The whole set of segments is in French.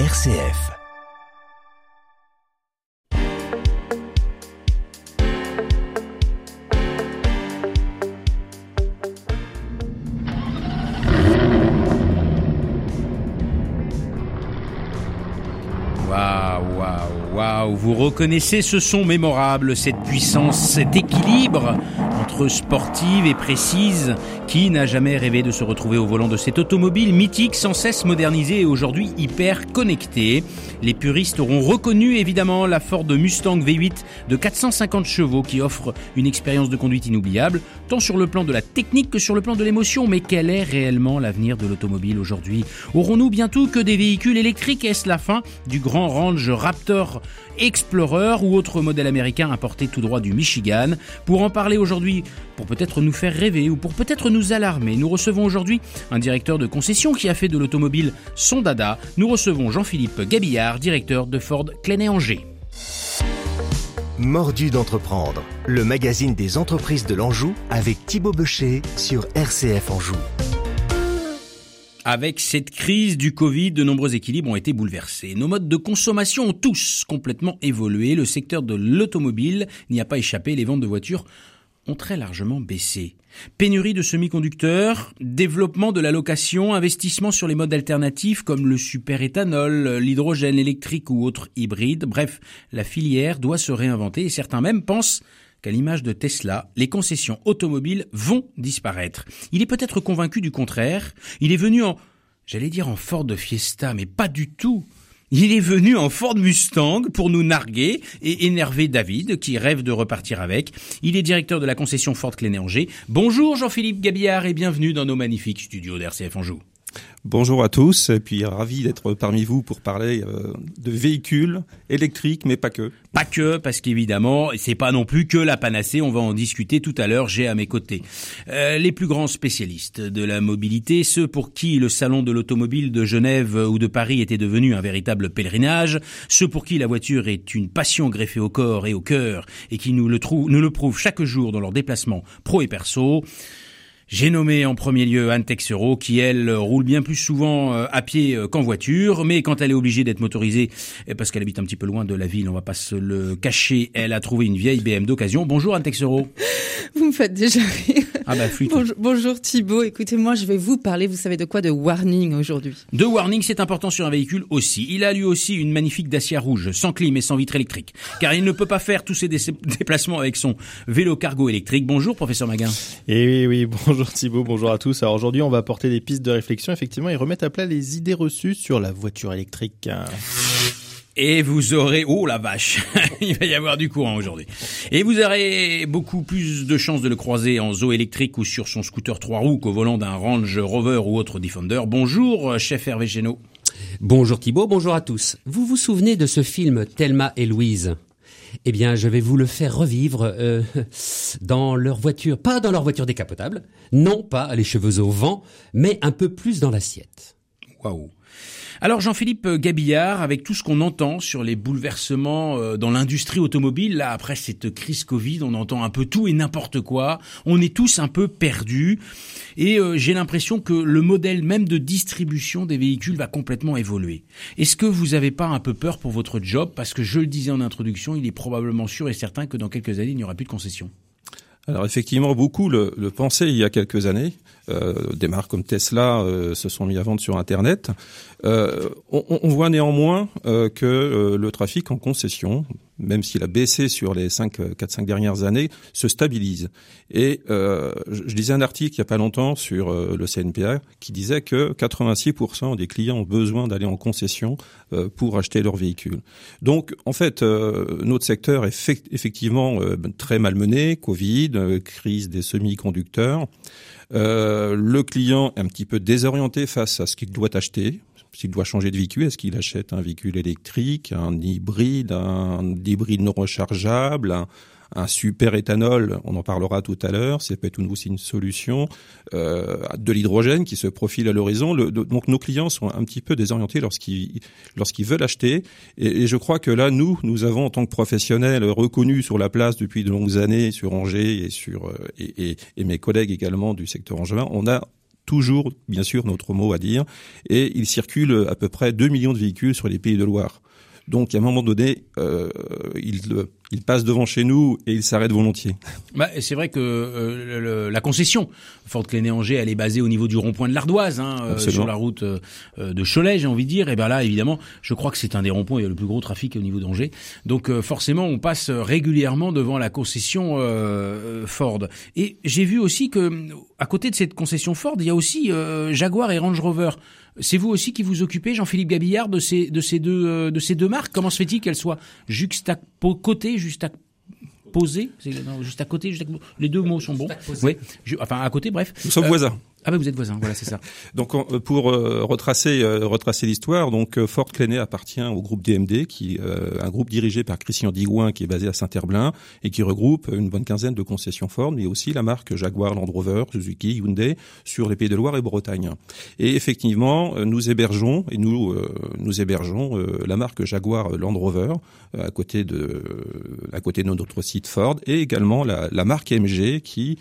RCF. Waouh, waouh, waouh, vous reconnaissez ce son mémorable, cette puissance, cet équilibre sportive et précise. Qui n'a jamais rêvé de se retrouver au volant de cette automobile mythique, sans cesse modernisée et aujourd'hui hyper connectée Les puristes auront reconnu évidemment la Ford Mustang V8 de 450 chevaux qui offre une expérience de conduite inoubliable, tant sur le plan de la technique que sur le plan de l'émotion. Mais quel est réellement l'avenir de l'automobile aujourd'hui? Aurons-nous bientôt que des véhicules électriques? Est-ce la fin du grand range Raptor Explorer ou autre modèle américain importé tout droit du Michigan? Pour en parler aujourd'hui, pour peut-être nous faire rêver ou pour peut-être nous alarmer, nous recevons aujourd'hui un directeur de concession qui a fait de l'automobile son dada. Nous recevons Jean-Philippe Gabillard, directeur de Ford Clenay-Angers. Mordu d'entreprendre, le magazine des entreprises de l'Anjou avec Thibaut Becher sur RCF Anjou. Avec cette crise du Covid, de nombreux équilibres ont été bouleversés. Nos modes de consommation ont tous complètement évolué. Le secteur de l'automobile n'y a pas échappé. Les ventes de voitures ont très largement baissé. Pénurie de semi-conducteurs, développement de la location, investissement sur les modes alternatifs comme le superéthanol, l'hydrogène électrique ou autres hybrides. Bref, la filière doit se réinventer et certains même pensent qu'à l'image de Tesla, les concessions automobiles vont disparaître. Il est peut-être convaincu du contraire. Il est venu en, j'allais dire en Ford Fiesta, mais pas du tout. Il est venu en Ford Mustang pour nous narguer et énerver David, qui rêve de repartir avec. Il est directeur de la concession Ford Cléné-Angers. Bonjour Jean-Philippe Gabillard et bienvenue dans nos magnifiques studios d'RCF Anjou. Bonjour à tous, et puis ravi d'être parmi vous pour parler euh, de véhicules électriques, mais pas que. Pas que, parce qu'évidemment, c'est pas non plus que la panacée, on va en discuter tout à l'heure, j'ai à mes côtés. Euh, les plus grands spécialistes de la mobilité, ceux pour qui le salon de l'automobile de Genève ou de Paris était devenu un véritable pèlerinage, ceux pour qui la voiture est une passion greffée au corps et au cœur, et qui nous le, nous le prouvent chaque jour dans leurs déplacements pro et perso. J'ai nommé en premier lieu Anne Texero, qui elle roule bien plus souvent euh, à pied euh, qu'en voiture, mais quand elle est obligée d'être motorisée, parce qu'elle habite un petit peu loin de la ville, on va pas se le cacher, elle a trouvé une vieille BM d'occasion. Bonjour Anne Texero. Vous me faites déjà rire. Ah bah bonjour, bonjour Thibault, écoutez moi je vais vous parler, vous savez de quoi, de warning aujourd'hui. De warning, c'est important sur un véhicule aussi. Il a lui aussi une magnifique Dacia rouge, sans clim et sans vitre électrique, car il ne peut pas faire tous ses déplacements avec son vélo cargo électrique. Bonjour professeur Maguin. Et oui, oui, bonjour Bonjour Thibault, bonjour à tous. Alors aujourd'hui, on va apporter des pistes de réflexion, effectivement, et remettre à plat les idées reçues sur la voiture électrique. Et vous aurez, oh la vache, il va y avoir du courant aujourd'hui. Et vous aurez beaucoup plus de chances de le croiser en zoo électrique ou sur son scooter trois roues qu'au volant d'un Range Rover ou autre Defender. Bonjour, chef Hervé Génaud. Bonjour Thibault, bonjour à tous. Vous vous souvenez de ce film Thelma et Louise? Eh bien, je vais vous le faire revivre euh, dans leur voiture, pas dans leur voiture décapotable, non pas les cheveux au vent, mais un peu plus dans l'assiette. Waouh alors Jean-Philippe Gabillard, avec tout ce qu'on entend sur les bouleversements euh, dans l'industrie automobile, là après cette crise Covid, on entend un peu tout et n'importe quoi, on est tous un peu perdus et euh, j'ai l'impression que le modèle même de distribution des véhicules va complètement évoluer. Est-ce que vous n'avez pas un peu peur pour votre job? Parce que je le disais en introduction, il est probablement sûr et certain que dans quelques années il n'y aura plus de concessions. Alors effectivement, beaucoup le, le pensaient il y a quelques années. Euh, des marques comme Tesla euh, se sont mis à vendre sur Internet. Euh, on, on, voit néanmoins euh, que euh, le trafic en concession, même s'il a baissé sur les 5, 4-5 dernières années, se stabilise. Et je, je lisais un article il n'y a pas longtemps sur le CNPA qui disait que 86% des clients ont besoin d'aller en concession pour acheter leur véhicule. Donc, en fait, notre secteur est effectivement très malmené, Covid, crise des semi-conducteurs. Euh, le client est un petit peu désorienté face à ce qu'il doit acheter. S'il doit changer de véhicule, est-ce qu'il achète un véhicule électrique, un hybride, un hybride non rechargeable, un super éthanol, on en parlera tout à l'heure, c'est peut-être aussi une solution, euh, de l'hydrogène qui se profile à l'horizon. donc nos clients sont un petit peu désorientés lorsqu'ils lorsqu'ils veulent acheter. Et, je crois que là, nous, nous avons en tant que professionnels reconnus sur la place depuis de longues années sur Angers et sur euh, et mes collègues également du secteur angevin, on a toujours, bien sûr, notre mot à dire. Et il circule à peu près 2 millions de véhicules sur les pays de Loire. Donc, à un moment donné, euh, il, il passe devant chez nous et il s'arrête volontiers. Bah, c'est vrai que euh, le, la concession Ford Cléné-Angers, elle est basée au niveau du rond-point de l'Ardoise, hein, euh, sur la route euh, de Cholet, j'ai envie de dire. Et ben là, évidemment, je crois que c'est un des ronds-points, il y a le plus gros trafic au niveau d'Angers. Donc forcément, on passe régulièrement devant la concession Ford. Et j'ai vu aussi que à côté de cette concession Ford, il y a aussi Jaguar et Range Rover. C'est vous aussi qui vous occupez, Jean-Philippe Gabillard, de ces de ces deux de ces deux marques? Comment se fait-il qu'elles soient juste à posé, juste à côté, juste à... les deux mots sont bons. Oui, enfin à côté, bref. Nous sommes euh, voisins. Ah ben vous êtes voisins, voilà c'est ça. donc euh, pour euh, retracer euh, retracer l'histoire, donc Fort Cléné appartient au groupe DMD, qui un groupe dirigé par Christian Digouin qui est basé à Saint-Herblain et qui regroupe une bonne quinzaine de concessions Ford, mais aussi la marque Jaguar, Land Rover, Suzuki, Hyundai sur les Pays de Loire et Bretagne. Et effectivement, nous hébergeons et nous nous hébergeons la marque Jaguar Land Rover à côté de à côté de notre site Ford et également la, la marque MG qui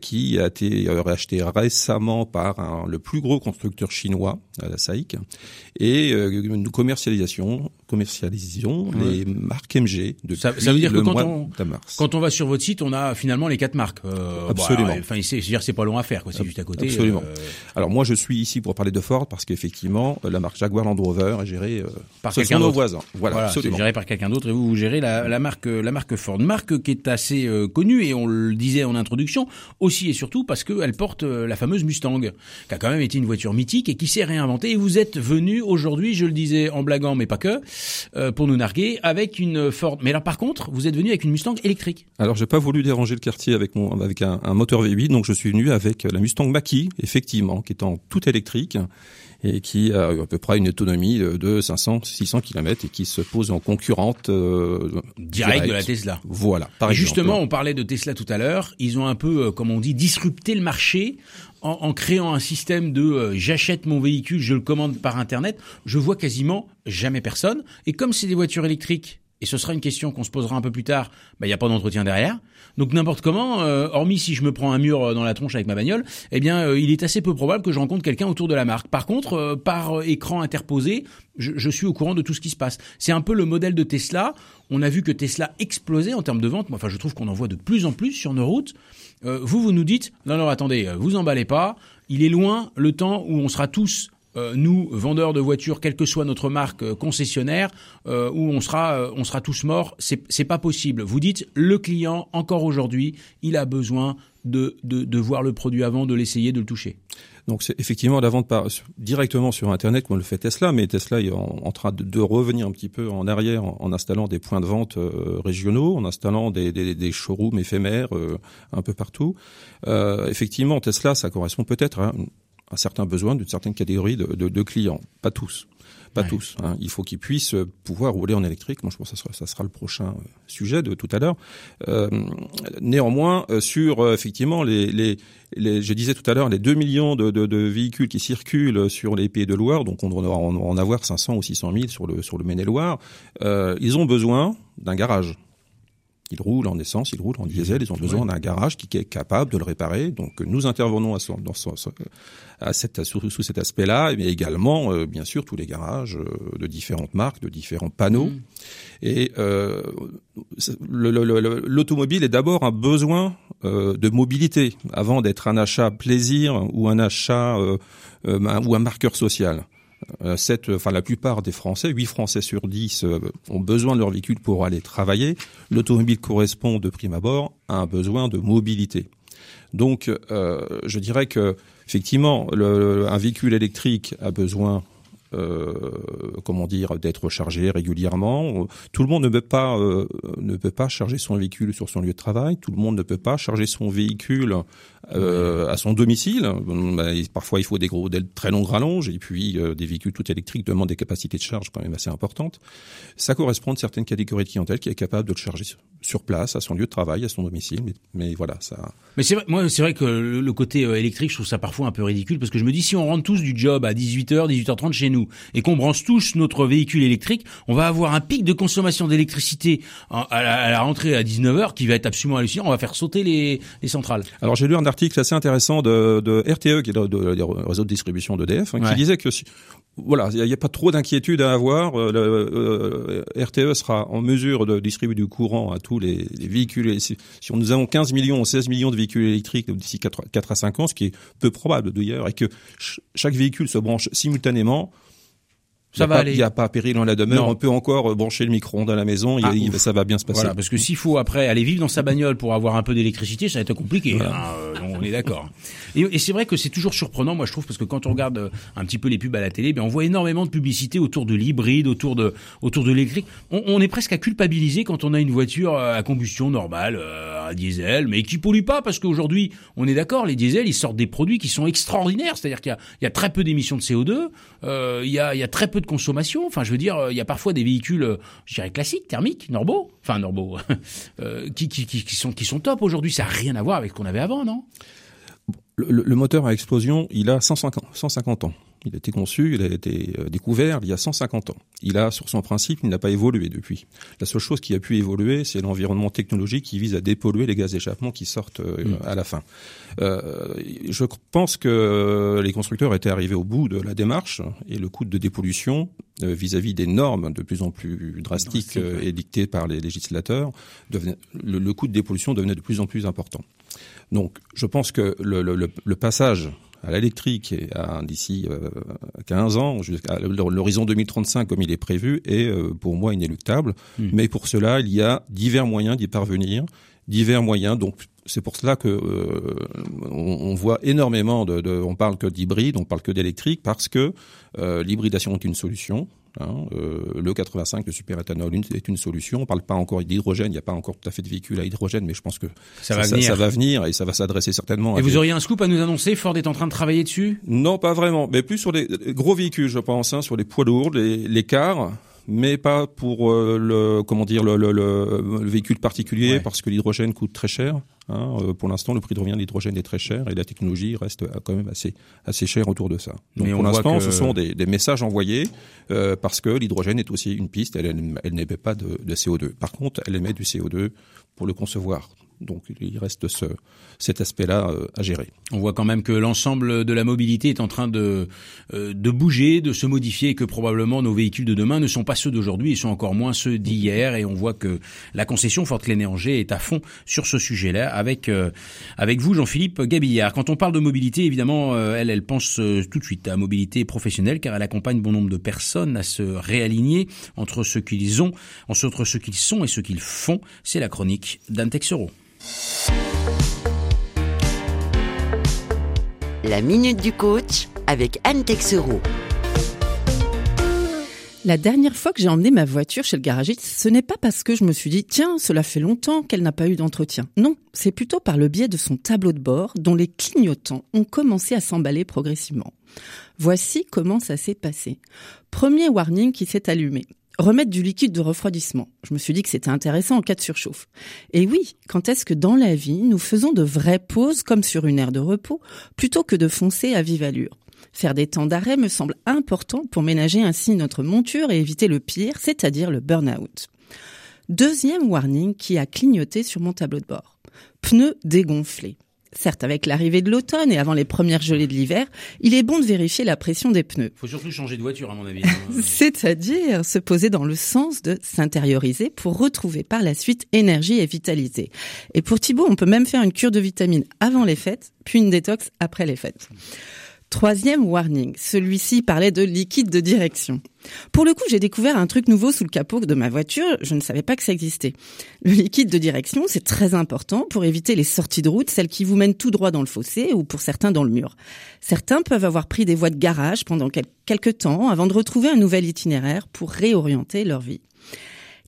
qui a été rachetée récemment par le plus gros constructeur chinois, la SAIC, et euh, nous commercialisation commercialisons les marques MG depuis ça, ça veut dire que quand on, quand on va sur votre site, on a finalement les quatre marques. Euh, Absolument. Bah, enfin, c'est c'est pas long à faire, quoi. C'est juste à côté. Absolument. Euh... Alors moi, je suis ici pour parler de Ford parce qu'effectivement, la marque Jaguar Land Rover est gérée euh, par quelqu'un d'autre. voisins. Voilà, voilà absolument. géré par quelqu'un d'autre et vous, vous gérez la, la, marque la marque Ford, marque qui est assez euh, connue et on le disait en introduction aussi et surtout parce qu'elle porte la fameuse Mustang, qui a quand même été une voiture mythique et qui s'est réinventée. Et vous êtes venu aujourd'hui, je le disais en blaguant, mais pas que, euh, pour nous narguer avec une Ford. Mais là, par contre, vous êtes venu avec une Mustang électrique. Alors, j'ai pas voulu déranger le quartier avec mon avec un, un moteur V8, donc je suis venu avec la Mustang Mach-E, effectivement, qui est en tout électrique et qui a à peu près une autonomie de 500 600 km et qui se pose en concurrente euh, direct, de la Tesla. Voilà. Par justement, on parlait de Tesla tout à l'heure. Ils ont un peu, euh, comme on dit, disrupté le marché en, en créant un système de euh, j'achète mon véhicule, je le commande par internet. Je vois quasiment jamais personne. Et comme c'est des voitures électriques et ce sera une question qu'on se posera un peu plus tard, bah, il n'y a pas d'entretien derrière. Donc n'importe comment, euh, hormis si je me prends un mur euh, dans la tronche avec ma bagnole, eh bien euh, il est assez peu probable que je rencontre quelqu'un autour de la marque. Par contre, euh, par écran interposé, je, je, suis au courant de tout ce qui se passe. C'est un peu le modèle de Tesla. On a vu que Tesla explosait en termes de vente. Enfin, je trouve qu'on en voit de plus en plus sur nos routes. Vous, vous nous dites, non, non, attendez, vous emballez pas. Il est loin le temps où on sera tous euh, nous, vendeurs de voitures, quelle que soit notre marque euh, concessionnaire, euh, où on sera, on sera tous morts, c'est pas possible. Vous dites, le client, encore aujourd'hui, il a besoin de, de, de voir le produit avant, de l'essayer, de le toucher. Donc c'est effectivement la vente directement sur Internet comme le fait Tesla, mais Tesla est en, train de, revenir un petit peu en arrière en, installant des points de vente euh, régionaux, en installant des showrooms éphémères euh, un peu partout. Euh, effectivement, Tesla, ça correspond peut-être à un certain besoin d'une certaine catégorie de, de, de, clients, pas tous. Pas ouais. tous. Hein. Il faut qu'ils puissent pouvoir rouler en électrique. Moi, je pense que ça sera, ça sera le prochain sujet de tout à l'heure. Euh, néanmoins, sur effectivement les, les, les, je disais tout à l'heure, les 2 millions de, de, de, véhicules qui circulent sur les pays de Loire, donc on doit en avoir 500 ou 600 000 sur le sur le Maine-et-Loire, euh, ils ont besoin d'un garage. Ils roulent en essence, ils roulent en diesel, ils ont besoin ouais. d'un garage qui, est capable de le réparer. Donc nous intervenons à, son, dans son, à cette, sous, sous cet aspect-là, mais également, euh, bien sûr, tous les garages euh, de différentes marques, de différents panneaux. Mmh. Et euh, l'automobile est d'abord un besoin euh, de mobilité avant d'être un achat plaisir ou un achat euh, ou un marqueur social. Euh, cette, enfin la plupart des Français, 8 Français sur 10 euh, ont besoin de leur véhicule pour aller travailler. L'automobile correspond de prime abord à un besoin de mobilité. Donc, euh, je dirais que effectivement, un véhicule électrique a besoin euh, comment dire, d'être chargé régulièrement. Tout le monde ne peut pas euh, ne peut pas charger son véhicule sur son lieu de travail. Tout le monde ne peut pas charger son véhicule euh, à son domicile. Parfois, il faut des gros, des très longues rallonges et puis euh, des véhicules tout électriques demandent des capacités de charge quand même assez importantes. Ça correspond à certaines catégories de clientèle qui est capable de le charger sur place, à son lieu de travail, à son domicile. Mais, mais voilà, ça. Mais c'est vrai, moi, c'est vrai que le, le côté électrique, je trouve ça parfois un peu ridicule parce que je me dis si on rentre tous du job à 18h, 18h30 chez nous nous et qu'on branche tous notre véhicule électrique, on va avoir un pic de consommation d'électricité à, la rentrée à 19h qui va être absolument hallucinant. On va faire sauter les, les centrales. Alors j'ai lu un article assez intéressant de, de RTE, qui est le, réseau de distribution d'EDF, hein, qui disait que voilà, il n'y a, pas trop d'inquiétude à avoir. Euh, le, euh, RTE sera en mesure de distribuer du courant à tous les, les véhicules. Si, si nous avons 15 millions ou 16 millions de véhicules électriques d'ici 4, 4, à 5 ans, ce qui est peu probable d'ailleurs, et que chaque véhicule se branche simultanément, ça va aller. Il n'y a pas péril dans la demeure. On peut encore euh, brancher le micro-ondes à la maison. Ah, ça va bien se passer. Voilà, parce que s'il faut après aller vivre dans sa bagnole pour avoir un peu d'électricité, ça va être compliqué. Hein, euh, on est d'accord. Et, c'est vrai que c'est toujours surprenant, moi je trouve, parce que quand on regarde euh, un petit peu les pubs à la télé, ben on voit énormément de publicité autour de l'hybride, autour de autour de l'électrique. On, on, est presque à culpabiliser quand on a une voiture à combustion normale, à diesel, mais qui pollue pas, parce qu'aujourd'hui, on est d'accord, les diesels, ils sortent des produits qui sont extraordinaires. C'est-à-dire qu'il y, y a, très peu d'émissions de CO2, euh, il, y a, il y a très peu de consommation. Enfin, je veux dire, il y a parfois des véhicules, euh, je dirais classiques, thermiques, normaux, enfin normaux, euh, qui, qui, qui, sont qui sont top aujourd'hui. Ça n'a rien à voir avec ce qu'on avait avant, non? Le, le, moteur à explosion, il a 150, 150 ans. Il a été conçu, il a été euh, découvert il y a 150 ans. Il a, sur son principe, il n'a pas évolué depuis. La seule chose qui a pu évoluer, c'est l'environnement technologique qui vise à dépolluer les gaz d'échappement qui sortent euh, mm. à la fin. Euh, je pense que les constructeurs étaient arrivés au bout de la démarche et le coût de dépollution vis-à-vis des normes de plus en plus drastiques Drastique, édictées par les législateurs, devenait, le, le, coût de dépollution devenait de plus en plus important. Donc, je pense que le, le, le passage à l'électrique d'ici 15 euh, ans, jusqu'à l'horizon 2035 comme il est prévu, est euh, pour moi inéluctable. Hmm. Mais pour cela, il y a divers moyens d'y parvenir, divers moyens. Donc c'est pour cela que euh, on, voit énormément de, de on parle que d'hybride, on parle que d'électrique parce que l'hybridation est une solution. Hein, euh, le 85, le superéthanol est une solution. On parle pas encore d'hydrogène, il n'y a pas encore tout à fait de véhicules à hydrogène, mais je pense que ça, va, venir. Ça, va venir et ça va s'adresser certainement. Et vous auriez un scoop à nous annoncer Ford est en train de travailler dessus? Non, pas vraiment, mais plus sur les gros véhicules, je pense, hein, sur les poids lourds, les, les cars mais pas pour euh, le comment dire le, le, le, véhicule particulier parce que l'hydrogène coûte très cher. Hein. Euh, pour l'instant, le prix de revient de l'hydrogène est très cher et la technologie reste euh, quand même assez assez chère autour de ça. Donc pour l'instant, ce sont des, des, messages envoyés euh, parce que l'hydrogène est aussi une piste. Elle, elle n'émet pas de, de CO2. Par contre, elle émet du CO2 pour le concevoir. Donc il reste ce, cet aspect-là euh, à gérer. On voit quand même que l'ensemble de la mobilité est en train de, euh, de bouger, de se modifier que probablement nos véhicules de demain ne sont pas ceux d'aujourd'hui et sont encore moins ceux d'hier. Et on voit que la concession Fort Angers est à fond sur ce sujet-là avec, euh, avec vous, Jean-Philippe Gabillard. Quand on parle de mobilité, évidemment, elle, elle pense tout de suite à mobilité professionnelle car elle accompagne bon nombre de personnes à se réaligner entre ce qu'ils ont, entre ce qu'ils sont et ce qu'ils font. C'est la chronique d'Anne Texero. La minute du coach avec Anne Texereau. La dernière fois que j'ai emmené ma voiture chez le garagiste, ce n'est pas parce que je me suis dit tiens, cela fait longtemps qu'elle n'a pas eu d'entretien. Non, c'est plutôt par le biais de son tableau de bord dont les clignotants ont commencé à s'emballer progressivement. Voici comment ça s'est passé. Premier warning qui s'est allumé remettre du liquide de refroidissement. Je me suis dit que c'était intéressant en cas de surchauffe. Et oui, quand est-ce que dans la vie, nous faisons de vraies pauses comme sur une aire de repos, plutôt que de foncer à vive allure? Faire des temps d'arrêt me semble important pour ménager ainsi notre monture et éviter le pire, c'est-à-dire le burn-out. Deuxième warning qui a clignoté sur mon tableau de bord. Pneus dégonflés. Certes, avec l'arrivée de l'automne et avant les premières gelées de l'hiver, il est bon de vérifier la pression des pneus. Faut surtout changer de voiture, à mon avis. C'est-à-dire se poser dans le sens de s'intérioriser pour retrouver par la suite énergie et vitalité. Et pour Thibaut, on peut même faire une cure de vitamines avant les fêtes, puis une détox après les fêtes. Troisième warning, celui-ci parlait de liquide de direction. Pour le coup, j'ai découvert un truc nouveau sous le capot de ma voiture, je ne savais pas que ça existait. Le liquide de direction, c'est très important pour éviter les sorties de route, celles qui vous mènent tout droit dans le fossé ou pour certains dans le mur. Certains peuvent avoir pris des voies de garage pendant quelques temps avant de retrouver un nouvel itinéraire pour réorienter leur vie.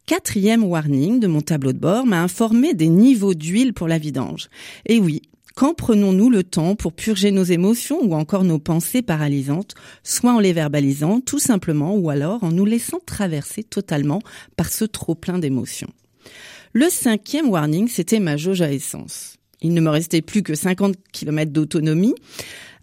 Quatrième warning de mon tableau de bord m'a informé des niveaux d'huile pour la vidange. Et oui, quand prenons-nous le temps pour purger nos émotions ou encore nos pensées paralysantes, soit en les verbalisant tout simplement ou alors en nous laissant traverser totalement par ce trop plein d'émotions? Le cinquième warning, c'était ma jauge à essence. Il ne me restait plus que 50 km d'autonomie.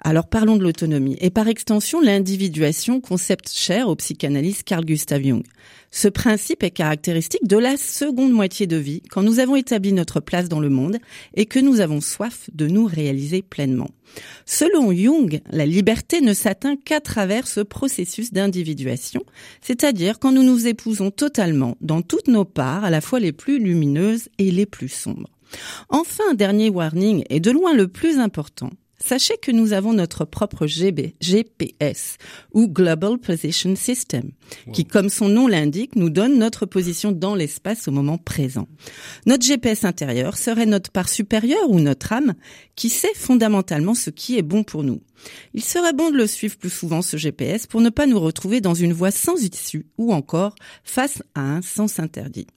Alors parlons de l'autonomie et par extension l'individuation, concept cher au psychanalyste Carl Gustav Jung. Ce principe est caractéristique de la seconde moitié de vie, quand nous avons établi notre place dans le monde et que nous avons soif de nous réaliser pleinement. Selon Jung, la liberté ne s'atteint qu'à travers ce processus d'individuation, c'est-à-dire quand nous nous épousons totalement dans toutes nos parts, à la fois les plus lumineuses et les plus sombres. Enfin, dernier warning, et de loin le plus important, Sachez que nous avons notre propre GPS ou Global Position System, qui, comme son nom l'indique, nous donne notre position dans l'espace au moment présent. Notre GPS intérieur serait notre part supérieure ou notre âme qui sait fondamentalement ce qui est bon pour nous. Il serait bon de le suivre plus souvent, ce GPS, pour ne pas nous retrouver dans une voie sans issue ou encore face à un sens interdit.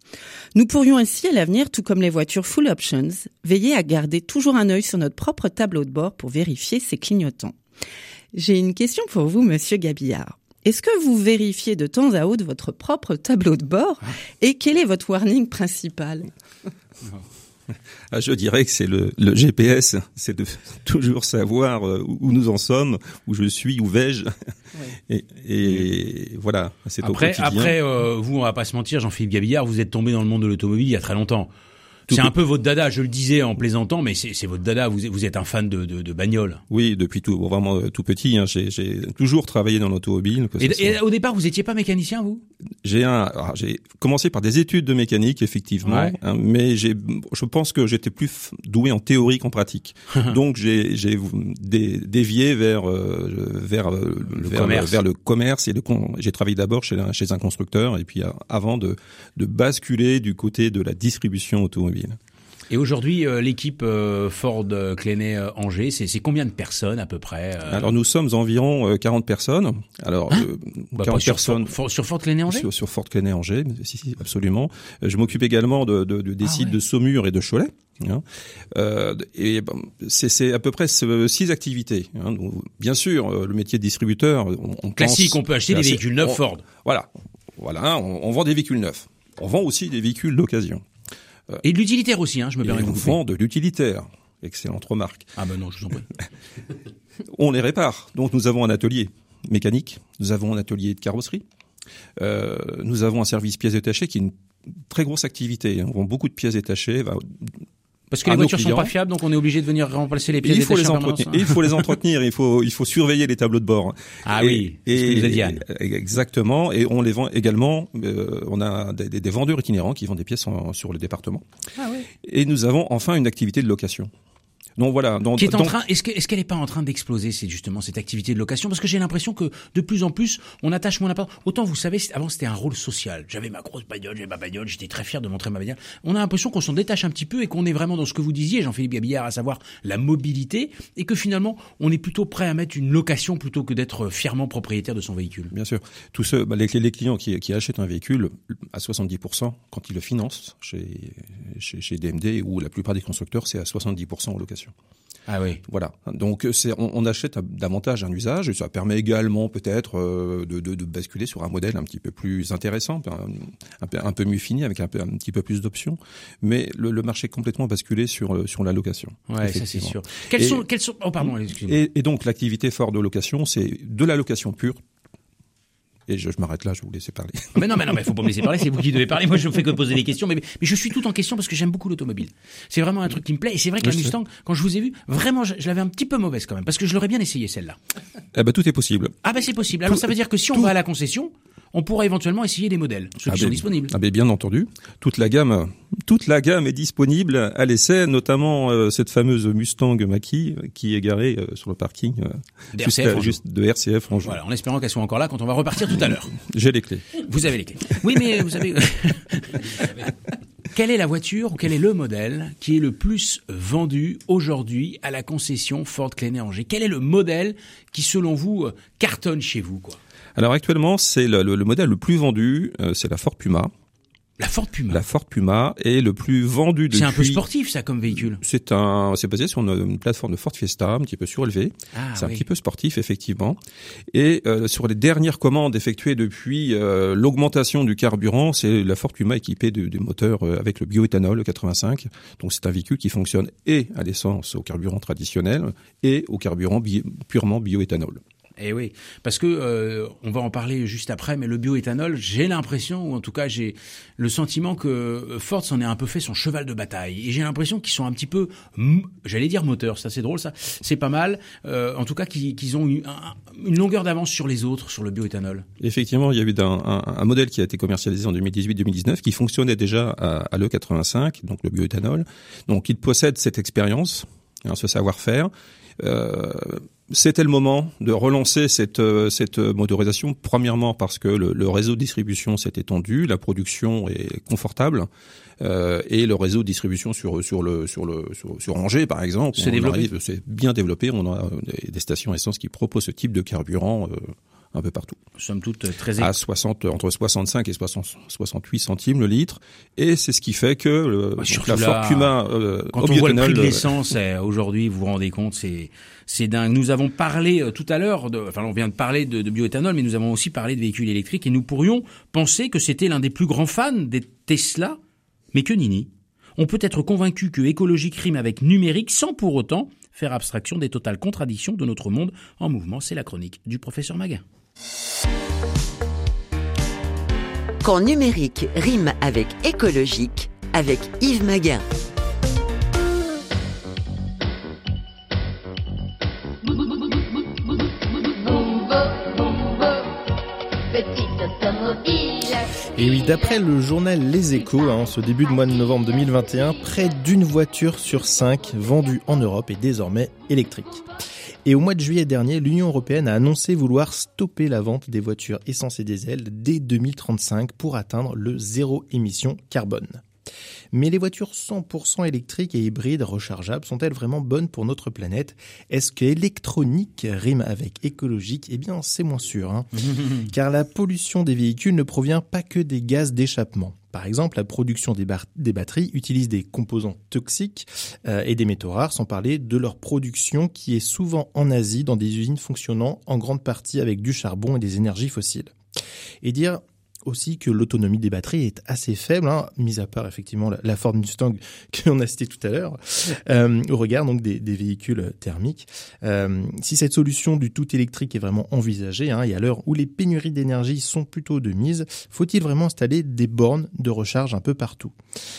Nous pourrions ainsi à l'avenir, tout comme les voitures full options, veiller à garder toujours un œil sur notre propre tableau de bord pour vérifier ses clignotants. J'ai une question pour vous, monsieur Gabillard. Est-ce que vous vérifiez de temps à autre votre propre tableau de bord et quel est votre warning principal? Ah, je dirais que c'est le, le, GPS, c'est de toujours savoir euh, où nous en sommes, où je suis, où vais-je. Et, et, voilà, c'est au quotidien. Après, euh, vous, on va pas se mentir, Jean-Philippe Gabillard, vous êtes tombé dans le monde de l'automobile il y a très longtemps. C'est un peu votre dada, je le disais en plaisantant, mais c'est votre dada. Vous, vous, êtes un fan de, de, de bagnole. Oui, depuis tout vraiment euh, tout petit. Hein, J'ai toujours travaillé dans l'automobile. Et, et, au départ, vous étiez pas mécanicien, vous? J'ai un, j'ai commencé par des études de mécanique, effectivement, ouais. hein, mais j'ai, je pense que j'étais plus doué en théorie qu'en pratique. Donc j'ai dé, dévié vers euh, vers euh, le vers, commerce. vers le commerce et le j'ai travaillé d'abord chez, chez un constructeur et puis avant de de basculer du côté de la distribution automobile. Et aujourd'hui, euh, l'équipe euh, Ford Clenay euh, Angers, c'est combien de personnes à peu près Alors nous sommes environ 40 personnes. Alors hein bah 40 personnes sur, sur Ford Clenay Angers sur, sur, Ford Clenay Angers, si, si absolument. Je m'occupe également de, de, de des ah sites ouais. de Saumur et de Cholet. Hein. Euh, et bon, c'est à peu près six activités. Hein. Donc, bien sûr, le métier de distributeur, on, on classique, pense, on peut acheter des véhicules neufs Ford. Voilà, voilà, on, on vend des véhicules neufs. On vend aussi des véhicules d'occasion. Et de l'utilitaire aussi, hein, je me permets de vous vend de l'utilitaire. Excellente remarque. Ah ben non, je vous en prie. on les répare. Donc nous avons un atelier mécanique, nous avons un atelier de carrosserie, euh, nous avons un service pièces détachées qui est une très grosse activité. On vend beaucoup de pièces détachées. Parce que les voitures clients. sont pas fiables, donc on est obligé de venir remplacer les pièces. Il faut les entretenir. il faut les entretenir. Il faut il faut surveiller les tableaux de bord. Ah et, oui. Et, Diane. exactement. Et on les vend également. Euh, on a des, des, vendeurs itinérants qui vendent des pièces en, sur le département. Ah oui. Et nous avons enfin une activité de location. Donc voilà. Donc, qui est en donc, train, est-ce que, est-ce qu'elle est pas en train d'exploser, c'est justement cette activité de location? Parce que j'ai l'impression que de plus en plus, on attache moins d'importance. Autant vous savez, avant c'était un rôle social. J'avais ma grosse bagnole, j'avais ma bagnole, j'étais très fier de montrer ma bagnole. On a l'impression qu'on s'en détache un petit peu et qu'on est vraiment dans ce que vous disiez, Jean-Philippe Gabillard, à savoir la mobilité, et que finalement, on est plutôt prêt à mettre une location plutôt que d'être fièrement propriétaire de son véhicule. Bien sûr. Tous ceux, bah, les, les, clients qui, qui, achètent un véhicule, à 70%, quand ils le financent chez, chez, chez DMD ou la plupart des constructeurs, c'est à 70% en location. Ah oui. Voilà. Donc c'est on, on, achète davantage un usage et ça permet également peut-être euh, de, de, de, basculer sur un modèle un petit peu plus intéressant, un, un, peu, mieux fini avec un, peu, un petit peu plus d'options. Mais le, le, marché est complètement basculé sur sur la location. Ouais, ça c'est sûr. Quelles et, sont quelles sont Oh pardon, excusez-moi. Et, et, donc l'activité fort de location, c'est de la location pure et je, je m'arrête là, je vous laisser parler. Mais non, mais non, mais faut pas me laisser parler, c'est vous qui devez parler. Moi, je ne fais que poser des questions, mais, mais je suis tout en question parce que j'aime beaucoup l'automobile. C'est vraiment un truc qui me plaît. Et c'est vrai que la Mustang, quand je vous ai vu, vraiment, je, je l'avais un petit peu mauvaise quand même, parce que je l'aurais bien essayé celle-là. Eh ben, tout est possible. Ah ben, c'est possible. Alors, ça veut dire que si on tout... va à la concession, on pourra éventuellement essayer des modèles, ceux ah qui ben, sont disponibles. Ah ben, bien entendu. Toute la gamme, toute la gamme est disponible à l'essai, notamment euh, cette fameuse Mustang Mach-E qui est garée euh, sur le parking euh, de juste, de RCF. Voilà, en espérant qu'elle soit encore là quand on va repartir tout à l'heure. J'ai les clés. Vous avez les clés. Oui, mais vous savez. Quelle est la voiture ou quel est le modèle qui est le plus vendu aujourd'hui à la concession Ford Clenay Angers? Quel est le modèle qui, selon vous, cartonne chez vous quoi? Alors actuellement, c'est le, le, le, modèle le plus vendu, euh, c'est la Ford Puma. La Ford Puma. La Ford Puma est le plus vendu depuis. C'est un peu sportif ça comme véhicule. C'est un, c'est basé sur une, une, plateforme de Ford Fiesta, un petit peu surélevée. Ah, c'est un petit peu sportif effectivement. Et euh, sur les dernières commandes effectuées depuis euh, l'augmentation du carburant, c'est la Ford Puma équipée de, de moteurs euh, avec le bioéthanol le 85. Donc c'est un véhicule qui fonctionne et à l'essence au carburant traditionnel et au carburant bi- purement bioéthanol. Eh oui, parce que euh, on va en parler juste après, mais le bioéthanol, j'ai l'impression, ou en tout cas j'ai le sentiment que Ford s'en est un peu fait son cheval de bataille, et j'ai l'impression qu'ils sont un petit peu, j'allais dire moteur, ça c'est drôle, ça, c'est pas mal. Euh, en tout cas, qu'ils ont eu un- une longueur d'avance sur les autres sur le bioéthanol. Effectivement, il y a eu un, modèle qui a été commercialisé en 2018-2019 qui fonctionnait déjà à, à l'E85, donc le bioéthanol. Donc il possède cette expérience, hein, ce savoir-faire. Euh, c'était le moment de relancer cette, euh, cette motorisation, premièrement parce que le, le réseau de distribution s'est étendu, la production est confortable, euh, et le réseau de distribution sur sur le sur le sur, sur Angers par exemple, c'est bien développé. On a des, des stations essence qui proposent ce type de carburant euh, un peu partout Somme toute très à 60 entre 65 et 60 68 centimes le litre et c'est ce qui fait que le, Bah, donc la euh, Quand on voit le prix de euh, l'essence eh, aujourd'hui, vous vous rendez compte, c'est c'est dingue. Nous avons parlé euh, tout à l'heure, de, enfin on vient de parler de, de bioéthanol, mais nous avons aussi parlé de véhicules électriques et nous pourrions penser que c'était l'un des plus grands fans des Tesla, mais que nini? On peut être convaincu que écologique rime avec numérique sans pour autant faire abstraction des totales contradictions de notre monde en mouvement. C'est la chronique du professeur Maguin. Quand numérique rime avec écologique, avec Yves Maguin. Et oui, d'après le journal Les Échos, hein, en ce début de mois de novembre 2021, près d'une voiture sur cinq vendue en Europe est désormais électrique. Et au mois de juillet dernier, l'Union européenne a annoncé vouloir stopper la vente des voitures essence et diesel dès 2035 pour atteindre le zéro émission carbone. Mais les voitures 100% électriques et hybrides rechargeables sont-elles vraiment bonnes pour notre planète? Est-ce que électronique rime avec écologique? Eh bien, c'est moins sûr. hein. Car la pollution des véhicules ne provient pas que des gaz d'échappement. Par exemple, la production des, batteries utilise des composants toxiques euh, et des métaux rares, sans parler de leur production qui est souvent en Asie dans des usines fonctionnant en grande partie avec du charbon et des énergies fossiles. Et dire aussi que l'autonomie des batteries est assez faible, hein, mis à part effectivement la, la Ford Mustang qu'on a citée tout à l'heure, euh, au regard donc des, véhicules thermiques. Euh, si cette solution du tout électrique est vraiment envisagée, hein, et à l'heure où les pénuries d'énergie sont plutôt de mise, faut-il vraiment installer des bornes de recharge un peu partout?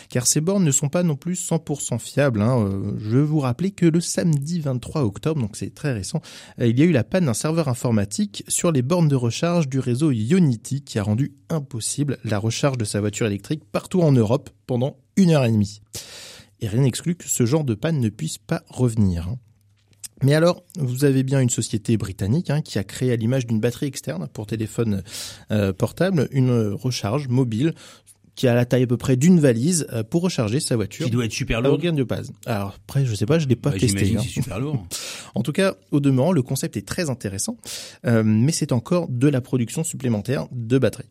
Car ces bornes ne sont pas non plus 100% fiables. Hein. Euh, Je veux vous rappeler que le samedi 23 octobre, donc c'est très récent, il y a eu la panne d'un serveur informatique sur les bornes de recharge du réseau Ionity qui a rendu impossible la recharge de sa voiture électrique partout en Europe pendant une heure et demie. Et rien n'exclut que ce genre de panne ne puisse pas revenir. hein. Mais alors, vous avez bien une société britannique hein, qui a créé à l'image d'une batterie externe pour téléphone euh, portable une recharge mobile qui a la taille à peu près d'une valise euh, pour recharger sa voiture. Qui doit être super lourd. aucun de base. Alors après, je sais pas, je l'ai pas Ouais, testé. hein. c'est super lourd. En tout cas, au demeurant, le concept est très intéressant, euh, mais c'est encore de la production supplémentaire de batteries.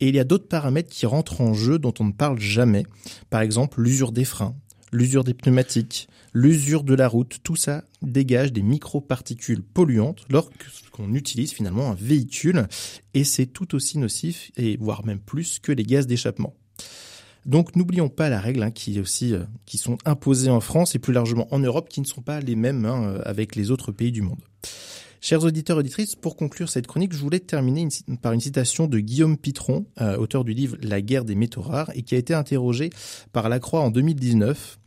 Et il y a d'autres paramètres qui rentrent en jeu dont on ne parle jamais. Par exemple, l'usure des freins, l'usure des pneumatiques, l'usure de la route. Tout ça dégage des microparticules polluantes lorsqu'on utilise finalement un véhicule. Et c'est tout aussi nocif, et voire même plus que les gaz d'échappement. Donc n'oublions pas la règle hein, qui est aussi euh, qui sont imposées en France et plus largement en Europe qui ne sont pas les mêmes hein, avec les autres pays du monde. Chers auditeurs et auditrices, pour conclure cette chronique, je voulais terminer par une citation de Guillaume Pitron, euh, auteur du livre La guerre des métaux rares, et qui a été interrogé par Lacroix en 2019.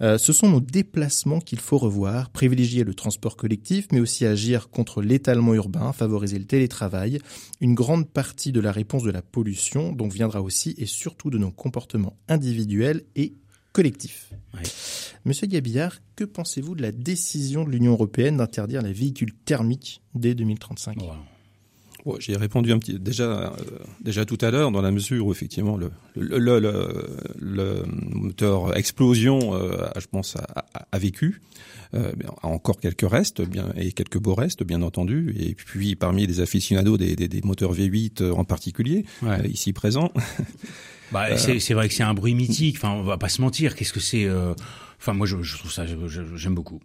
Euh, ce sont nos déplacements qu'il faut revoir, privilégier le transport collectif, mais aussi agir contre l'étalement urbain, favoriser le télétravail. Une grande partie de la réponse de la pollution donc viendra aussi et surtout de nos comportements individuels et collectifs. Ouais. Monsieur Gabillard, que pensez-vous de la décision de l'Union européenne d'interdire les véhicules thermiques dès 2035 Voilà. Ouais, J'ai répondu un petit déjà euh, déjà tout à l'heure dans la mesure où effectivement le le, le, le, le moteur explosion euh, a, je pense a, a- a vécu euh, a encore quelques restes bien et quelques beaux restes bien entendu et puis parmi les aficionados des, des, des moteurs V8 en particulier Ouais. ici présents Bah, c'est c'est vrai que c'est un bruit mythique. Enfin, on va pas se mentir. Qu'est-ce que c'est euh, Enfin, moi, je, je trouve ça, j'aime beaucoup.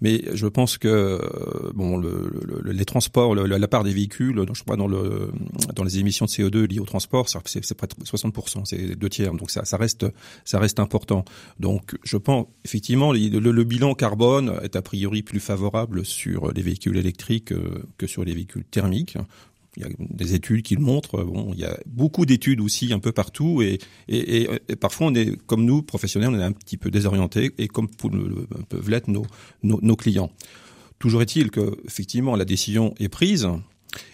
Mais je pense que euh, bon, le, le- les transports, le- la part des véhicules, je crois dans le dans les émissions de CO2 liées au transport, c'est c'est près de 60 c'est deux tiers. Donc ça, ça reste ça reste important. Donc je pense effectivement le, le- le bilan carbone est a priori plus favorable sur les véhicules électriques euh, que sur les véhicules thermiques. Il y a des études qui le montrent. Bon, il y a beaucoup d'études aussi un peu partout, et, parfois on est, comme nous professionnels, on est un petit peu désorientés, et comme peuvent l'être nos, nos, nos clients. Toujours est-il que effectivement la décision est prise,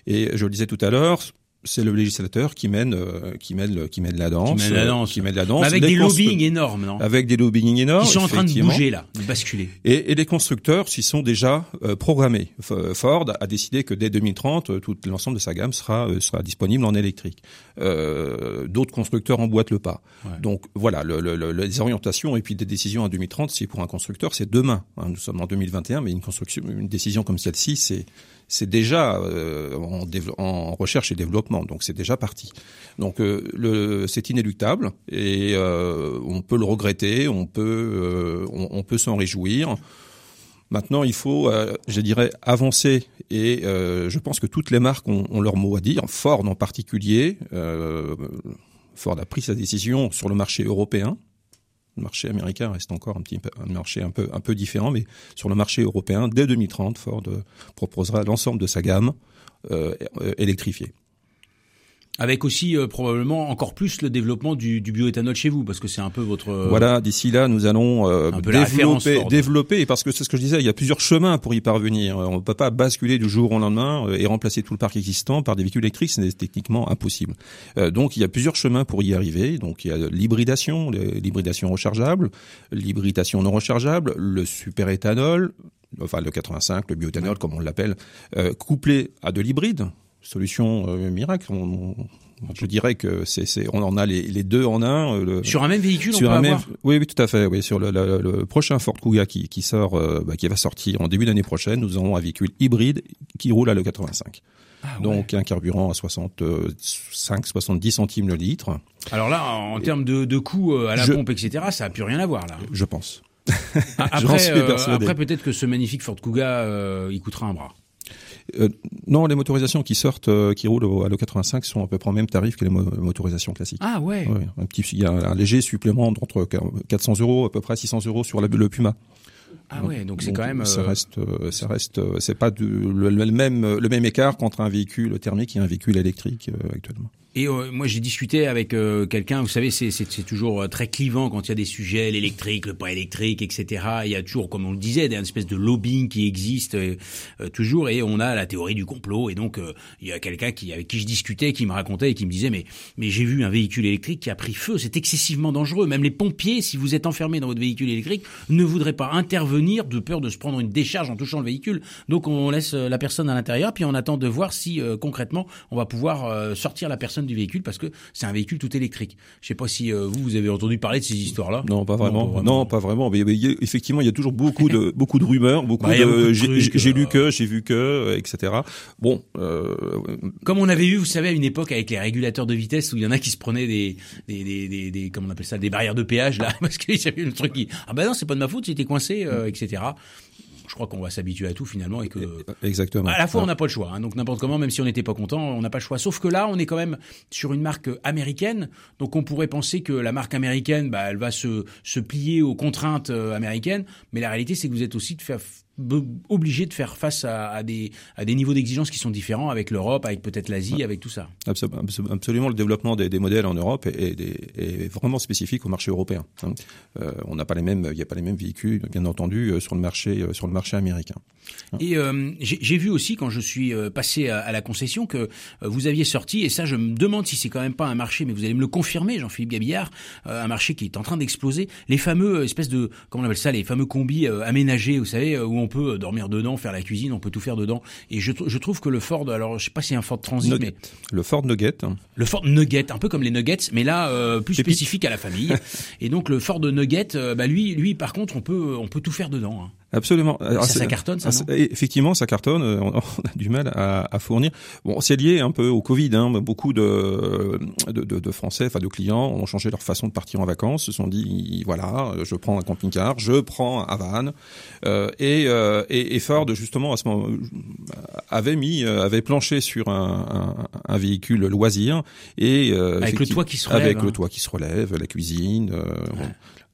et je le disais tout à l'heure, c'est le législateur qui mène, euh, qui mène, qui mène la danse, mène la euh, danse. qui mène la danse, avec des lobbying énormes, non? Avec des lobbying énormes. Ils sont en train de bouger là, de basculer. Et, et les constructeurs s'y sont déjà euh, programmés. F- Ford a décidé que dès 2030, euh, tout l'ensemble de sa gamme sera euh, sera disponible en électrique. Euh, D'autres constructeurs emboîtent le pas. Ouais. Donc voilà, le, le- le- les orientations et puis des décisions en 2030, c'est pour un constructeur, c'est demain. hein. nous sommes en 2021, mais une construction, une décision comme celle-ci, c'est c'est déjà euh, en, en recherche et développement, donc c'est déjà parti. Donc euh, c'est inéluctable et euh, on peut le regretter, on peut, euh, on, on peut s'en réjouir. Maintenant, il faut, euh, je dirais, avancer et euh, je pense que toutes les marques ont, ont leur mot à dire. Ford en particulier, Ford a pris sa décision sur le marché européen. Le marché américain reste encore un marché un peu un peu différent, mais sur le marché européen, dès 2030, Ford euh, proposera l'ensemble de sa gamme euh, euh, électrifiée. Avec aussi euh, probablement encore plus le développement du, du bioéthanol chez vous, parce que c'est un peu votre. euh, Voilà, d'ici là, nous allons euh, développer, développer, parce que c'est ce que je disais, il y a plusieurs chemins pour y parvenir. Euh, On ne peut pas basculer du jour au lendemain euh, et remplacer tout le parc existant par des véhicules électriques, c'est techniquement impossible. Euh, donc, il y a plusieurs chemins pour y arriver. Donc, il y a l'hybridation, l'hybridation rechargeable, l'hybridation non rechargeable, le superéthanol, enfin le 85, le bioéthanol comme on l'appelle, euh, couplé à de l'hybride, solution euh, miracle. On- on- je dirais que c'est, on en a les, les deux en un. euh, le- Sur un même véhicule, on sur peut un même, avoir. oui, oui, tout à fait. Oui, sur le, le- le prochain Ford Kuga qui, qui sort, euh, bah, qui va sortir en début d'année prochaine, nous aurons un véhicule hybride qui roule à le 85. Ah ouais. Donc un carburant à 65-70 centimes le litre, Alors là, en termes de, de coûts euh, à la Je- pompe, etc., ça a plus rien à voir là. je pense. Après, euh, après peut-être que ce magnifique Ford Kuga, euh, il coûtera un bras. Euh, non, les motorisations qui sortent, euh, qui roulent au- à l'E85 sont à peu près au même tarif que les mo- motorisations classiques. Ah ouais. Un petit, il y a un, un léger supplément d'entre 400 euros, à peu près 600 euros sur la- le Puma. Ah ouais, donc c'est quand même. Ça euh, reste, euh, ça reste, c'est pas du- le, le même, le même écart qu'entre un véhicule thermique et un véhicule électrique actuellement. Et euh, moi, j'ai discuté avec euh, quelqu'un. Vous savez, c'est toujours euh, très clivant quand il y a des sujets, l'électrique, le pas électrique, etc. Il y a toujours, comme on le disait, une espèce de lobbying qui existe euh, euh, toujours, et on a la théorie du complot. Et donc, euh, il y a quelqu'un qui avec qui je discutais, qui me racontait et qui me disait, mais mais j'ai vu un véhicule électrique qui a pris feu. C'est excessivement dangereux. Même les pompiers, si vous êtes enfermé dans votre véhicule électrique, ne voudraient pas intervenir de peur de se prendre une décharge en touchant le véhicule. Donc, on laisse la personne à l'intérieur, puis on attend de voir si concrètement on va pouvoir sortir la personne du véhicule parce que c'est un véhicule tout électrique. Je sais pas si euh, vous vous avez entendu parler de ces histoires-là. Non, pas vraiment. Non, pas vraiment. Mais, mais il y a- effectivement, il y a toujours beaucoup de beaucoup de rumeurs, beaucoup Bah, de. j'ai- J'ai euh. lu que, j'ai vu que, euh, etc. Bon, euh, Comme on avait eu, vous savez, à une époque avec les régulateurs de vitesse où il y en a qui se prenaient des des des des, des- comment on appelle ça, des barrières de péage là, parce qu'ils avaient le truc qui ah bah non c'est pas de ma faute, j'étais coincé, euh, etc. Je crois qu'on va s'habituer à tout finalement et que exactement. À la fois, on n'a pas le choix. hein. donc n'importe comment, même si on n'était pas content, on n'a pas le choix. Sauf que là, on est quand même sur une marque américaine. Donc on pourrait penser que la marque américaine, bah, elle va se, se plier aux contraintes euh, américaines. Mais la réalité, c'est que vous êtes aussi de faire, obligé de faire face à, à des, à des niveaux d'exigence qui sont différents avec l'Europe, avec peut-être l'Asie, avec tout ça. Absol- absol- Absolument, le développement des, des modèles en Europe est, est- est vraiment spécifique au marché européen. hein. Euh, on n'a pas les mêmes, il n'y a pas les mêmes véhicules, bien entendu, euh, sur le marché, euh, sur le marché américain. Et euh, j'ai vu aussi quand je suis passé à, à la concession que vous aviez sorti, et ça je me demande si c'est quand même pas un marché, mais vous allez me le confirmer, Jean-Philippe Gabillard, un marché qui est en train d'exploser, les fameux espèces de, comment on appelle ça, les fameux combis aménagés, vous savez, où on peut euh, dormir dedans, faire la cuisine, on peut tout faire dedans. Et je, tr- je trouve que le Ford, alors je sais pas si c'est un Ford Transit, Nugget. mais Le Ford Nugget, hein, le Ford Nugget, un peu comme les Nuggets, mais là euh, plus Pépite. spécifique à la famille. et donc le Ford Nugget, euh, bah lui, lui par contre, on peut, on peut tout faire dedans. hein. Absolument. Alors, ça, ça c'est- cartonne, ça, ah, non c'est- Effectivement, ça cartonne. euh, On, on a du mal à, à fournir. Bon, c'est lié un peu au Covid. Hein. Beaucoup de, de, de, de Français, enfin de clients, ont changé leur façon de partir en vacances. Se sont dit, voilà, je prends un camping-car, je prends un van. Euh, et, euh, et, et Ford, justement, à ce moment, avait mis, euh, avait planché sur un, un, un véhicule loisir et euh, Avec le toit qui se relève, avec hein. le toit qui se relève, la cuisine. euh, bon,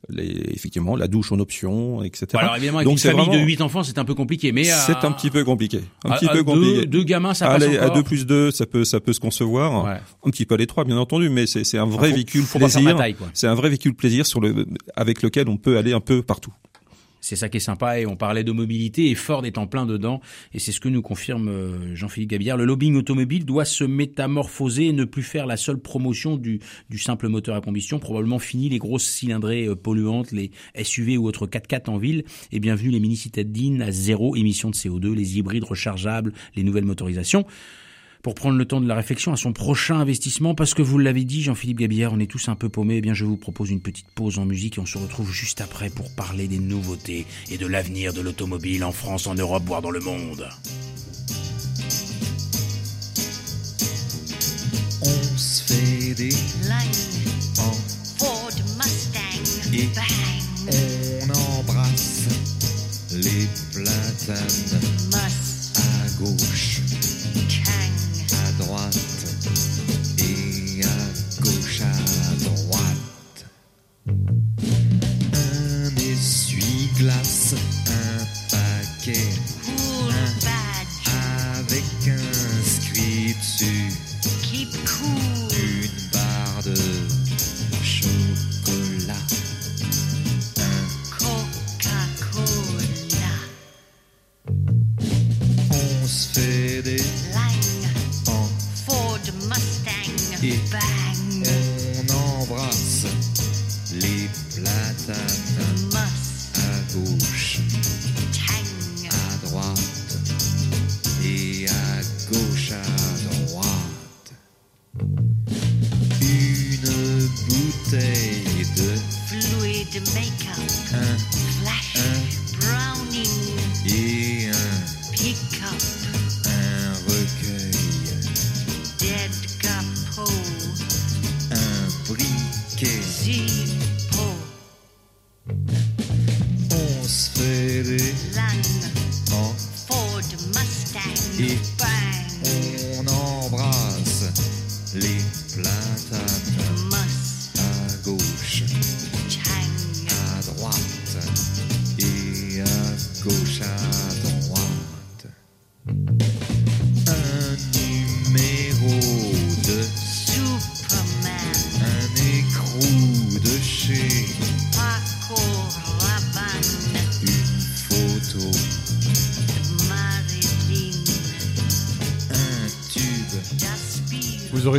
les, effectivement, la douche en option, etc. Alors évidemment, avec Donc, une famille vraiment- de 8 enfants, c'est un peu compliqué. Mais à- c'est un petit peu compliqué. Un à- petit à peu compliqué. Deux, gamins, ça passe Allez, à encore. 2 plus 2, ça peut, ça peut se concevoir. Ouais. Un petit peu à l'étroit, bien entendu, mais c'est, c'est un vrai faut- véhicule faut plaisir. C'est un vrai véhicule plaisir sur le, avec lequel on peut aller un peu partout. C'est ça qui est sympa et on parlait de mobilité et Ford est en plein dedans et c'est ce que nous confirme euh, Jean-Philippe Gabillard. Le lobbying automobile doit se métamorphoser et ne plus faire la seule promotion du, du simple moteur à combustion. Probablement fini les grosses cylindrées euh, polluantes, les SUV ou autres 4x4 en ville et bienvenue les mini citadines à zéro émission de CO2, les hybrides rechargeables, les nouvelles motorisations. Pour prendre le temps de la réflexion à son prochain investissement, parce que vous l'avez dit, Jean-Philippe Gabillard, on est tous un peu paumés, eh bien je vous propose une petite pause en musique et on se retrouve juste après pour parler des nouveautés et de l'avenir de l'automobile en France, en Europe, voire dans le monde. On se fait des en Ford Mustang, Et- bang, on embrasse les platanes à gauche,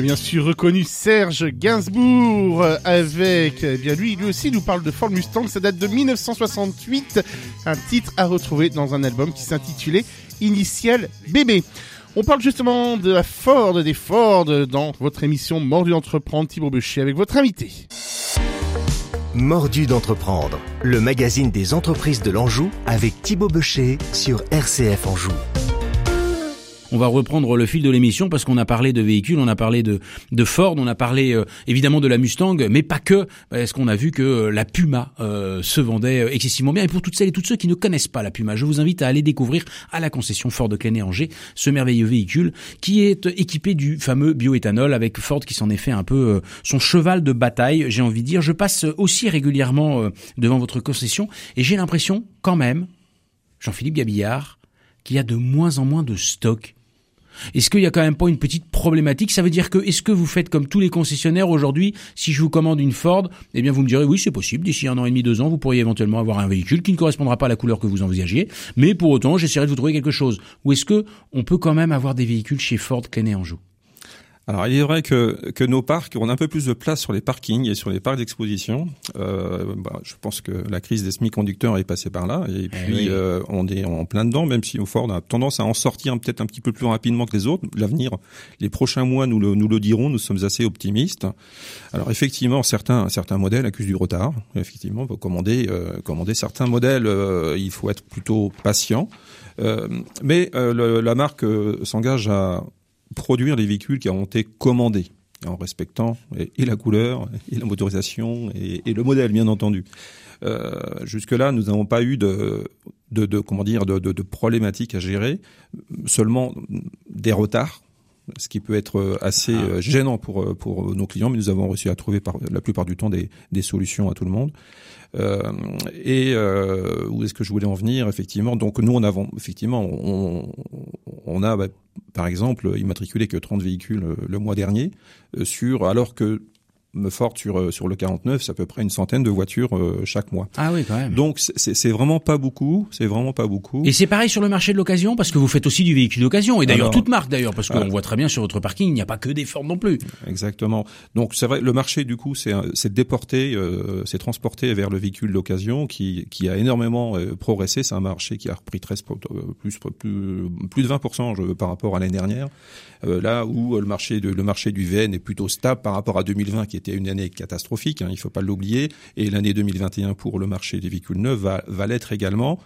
bien sûr reconnu Serge Gainsbourg euh, avec, eh bien lui, lui aussi nous parle de Ford Mustang, ça date de 1968, un titre à retrouver dans un album qui s'intitulait Initial Bébé. On parle justement de la Ford, des Ford dans votre émission Mordu d'entreprendre, Thibaut Bechet avec votre invité. Mordu d'entreprendre, le magazine des entreprises de l'Anjou avec Thibaut Becher sur RCF Anjou. On va reprendre le fil de l'émission parce qu'on a parlé de véhicules, on a parlé de, de Ford, on a parlé euh, évidemment de la Mustang, mais pas que, parce qu'on a vu que euh, la Puma euh, se vendait euh, excessivement bien? Et pour toutes celles et tous ceux qui ne connaissent pas la Puma, je vous invite à aller découvrir à la concession Ford de Clenay-Angers ce merveilleux véhicule qui est équipé du fameux bioéthanol avec Ford qui s'en est fait un peu son cheval de bataille, j'ai envie de dire. Je passe aussi régulièrement devant votre concession et j'ai l'impression quand même, Jean-Philippe Gabillard, qu'il y a de moins en moins de stock. Est-ce qu'il y a quand même pas une petite problématique? Ça veut dire que est-ce que vous faites comme tous les concessionnaires aujourd'hui? Si je vous commande une Ford, eh bien vous me direz oui c'est possible. D'ici un an et demi, deux ans, vous pourriez éventuellement avoir un véhicule qui ne correspondra pas à la couleur que vous envisagiez, mais pour autant j'essaierai de vous trouver quelque chose. Ou est-ce que on peut quand même avoir des véhicules chez Ford Clenay Anjou? Alors il est vrai que, que nos parcs, on a un peu plus de place sur les parkings et sur les parcs d'exposition. Euh, bah, je pense que la crise des semi-conducteurs est passée par là et puis oui. euh, on est en plein dedans, même si au fort on a tendance à en sortir peut-être un petit peu plus rapidement que les autres. L'avenir, les prochains mois nous le, nous le dirons, nous sommes assez optimistes. Alors effectivement, certains, certains modèles accusent du retard. Effectivement, pour commander, euh, commander certains modèles, euh, il faut être plutôt patient. Euh, mais euh, le- la marque euh, s'engage à produire les véhicules qui ont été commandés en respectant et, la couleur, et la motorisation, et, le modèle, bien entendu. Euh, Jusque-là, nous n'avons pas eu de, comment dire, de, de, de problématiques à gérer, seulement des retards, ce qui peut être assez euh, gênant pour euh, pour nos clients, mais nous avons réussi à trouver par, la plupart du temps des, des solutions à tout le monde. Euh, et euh, où est-ce que je voulais en venir effectivement? Donc nous on avons effectivement on, on a bah, par exemple immatriculé que 30 véhicules euh, le mois dernier euh, sur alors que Ford sur euh, sur le 49 c'est à peu près une centaine de voitures euh, chaque mois. Ah oui, quand même. Donc c'est- vraiment pas beaucoup, c'est vraiment pas beaucoup. Et c'est pareil sur le marché de l'occasion parce que vous faites aussi du véhicule d'occasion et d'ailleurs toute marque d'ailleurs parce qu'on voit très bien sur votre parking il n'y a pas que des Ford non plus. Exactement. Donc c'est vrai, le marché du coup, c'est un- c'est déporté, euh, c'est transporté vers le véhicule d'occasion qui qui a énormément euh, progressé. C'est un marché qui a repris 13 pour- euh, plus plus plus de 20 je, par rapport à l'année dernière. Euh, là où euh, le marché de le marché du VN est plutôt stable par rapport à 2020 qui était une année catastrophique. Hein, il faut pas l'oublier. Et l'année 2021 pour le marché des véhicules neufs va l'être également.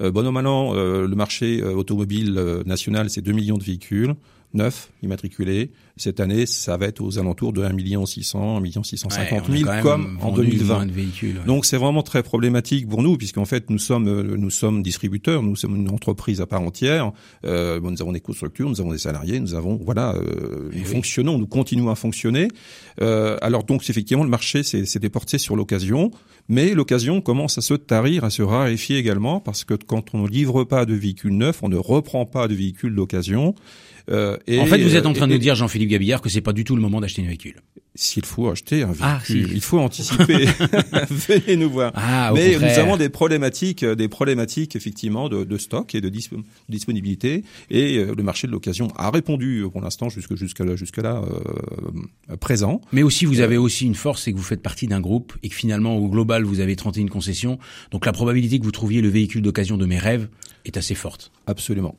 Euh, bon an, mal an, euh, le marché euh, automobile national, c'est 2 millions de véhicules neufs immatriculés. Cette année, ça va être aux alentours de 1 million 600, 1 million 650 Ouais, on a 000 quand même comme en vendu 2020. moins de véhicules, ouais. Donc c'est vraiment très problématique pour nous puisqu'en fait nous sommes euh, nous sommes distributeurs, nous sommes une entreprise à part entière. Euh, bon, nous avons des structure, nous avons des salariés, nous avons voilà, euh, nous fonctionnons, nous continuons à fonctionner. Euh, alors donc effectivement le marché s'est déporté sur l'occasion, mais l'occasion commence à se tarir, à se raréfier également parce que quand on ne livre pas de véhicules neufs, on ne reprend pas de véhicules d'occasion. Euh, et, en fait, vous êtes en train de nous dire Jean-Philippe Gabillard que c'est pas du tout le moment d'acheter un véhicule. s'il faut acheter un véhicule, Ah, si. il faut anticiper. Venez nous voir. Ah, Mais nous avons des problématiques, euh, des problématiques effectivement de, de stock et de disp- disponibilité. Et euh, le marché de l'occasion a répondu euh, pour l'instant jusque jusqu'à là, jusque là euh, présent. Mais aussi, vous avez aussi une force, c'est que vous faites partie d'un groupe et que finalement, au global, vous avez 31 concessions. Donc la probabilité que vous trouviez le véhicule d'occasion de mes rêves est assez forte. Absolument.